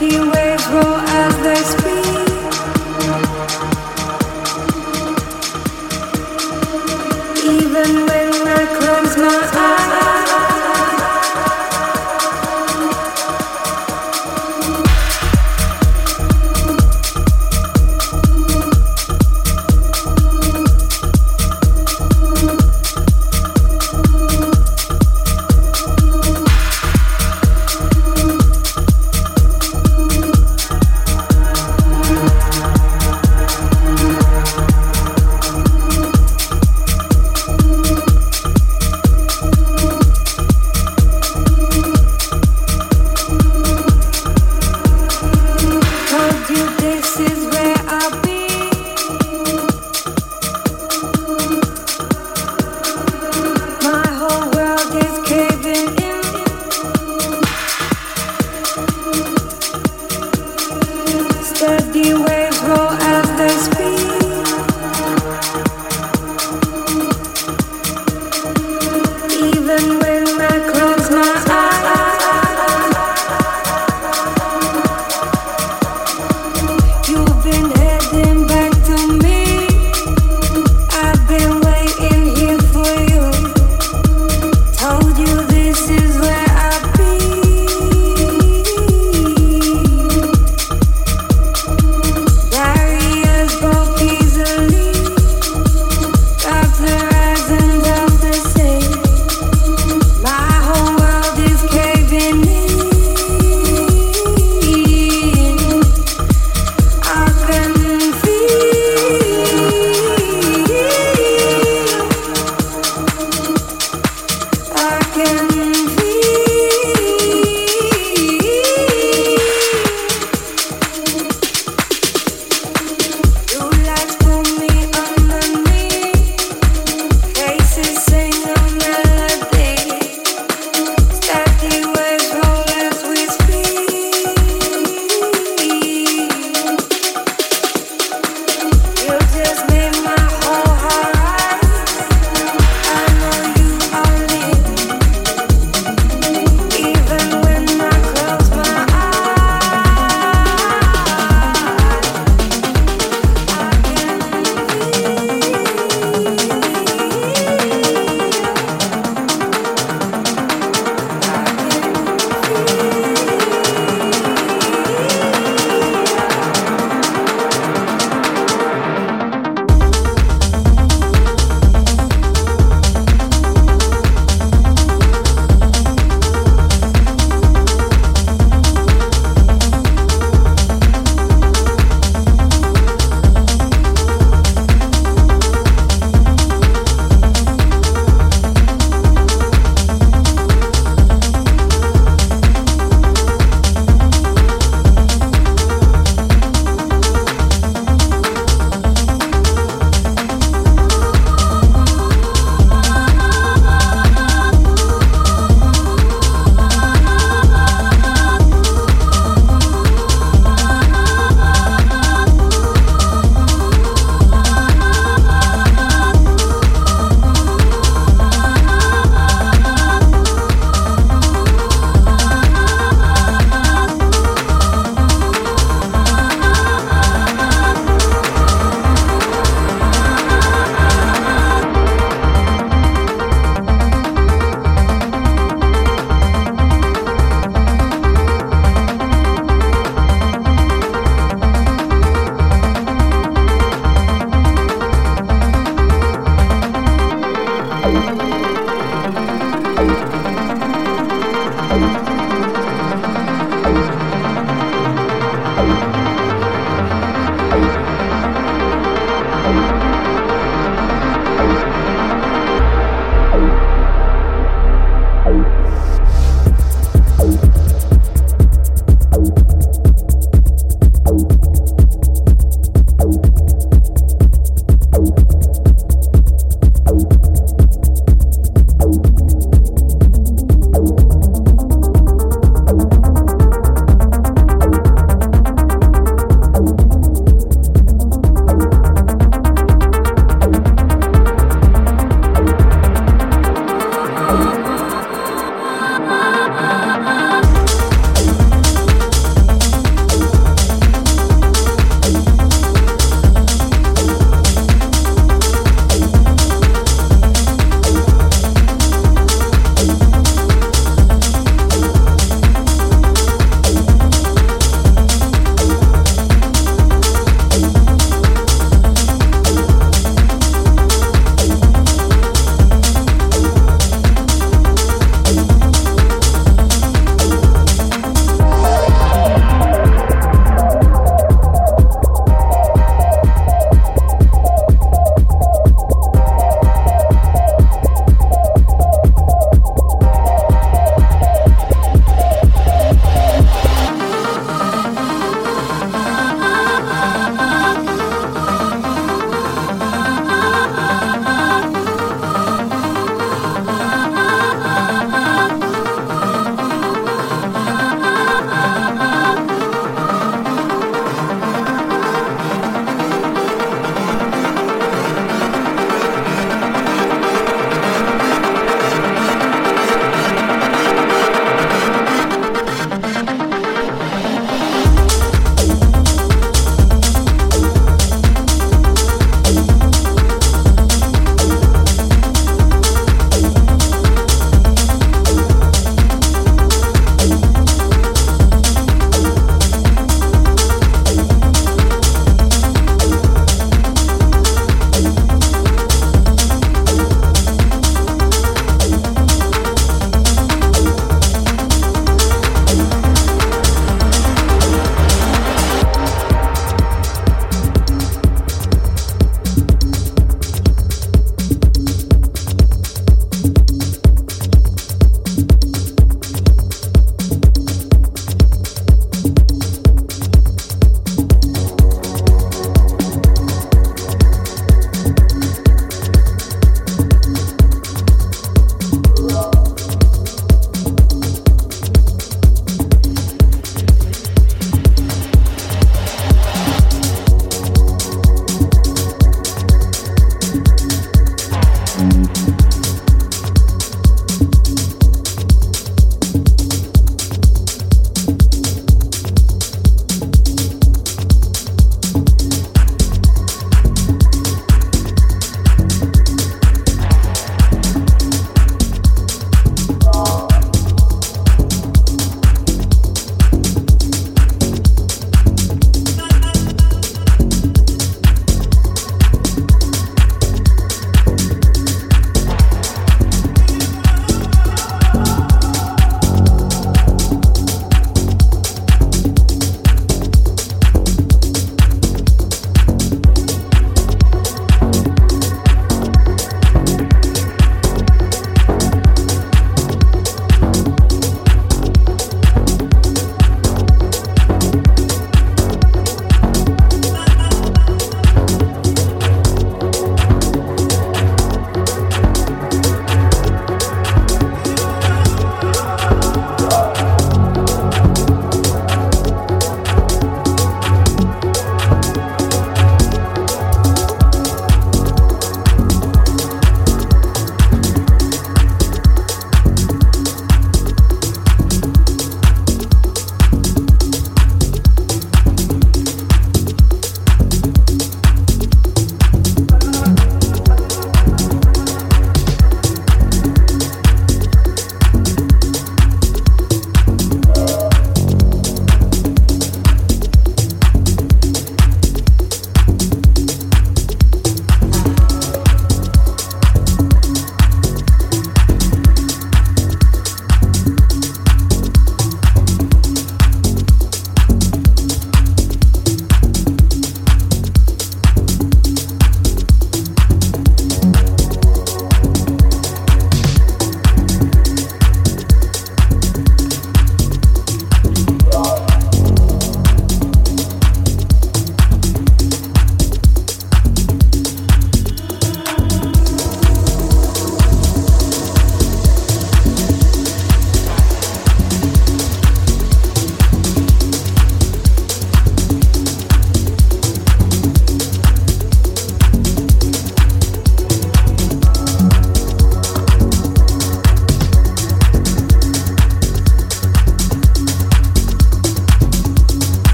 the waves roll as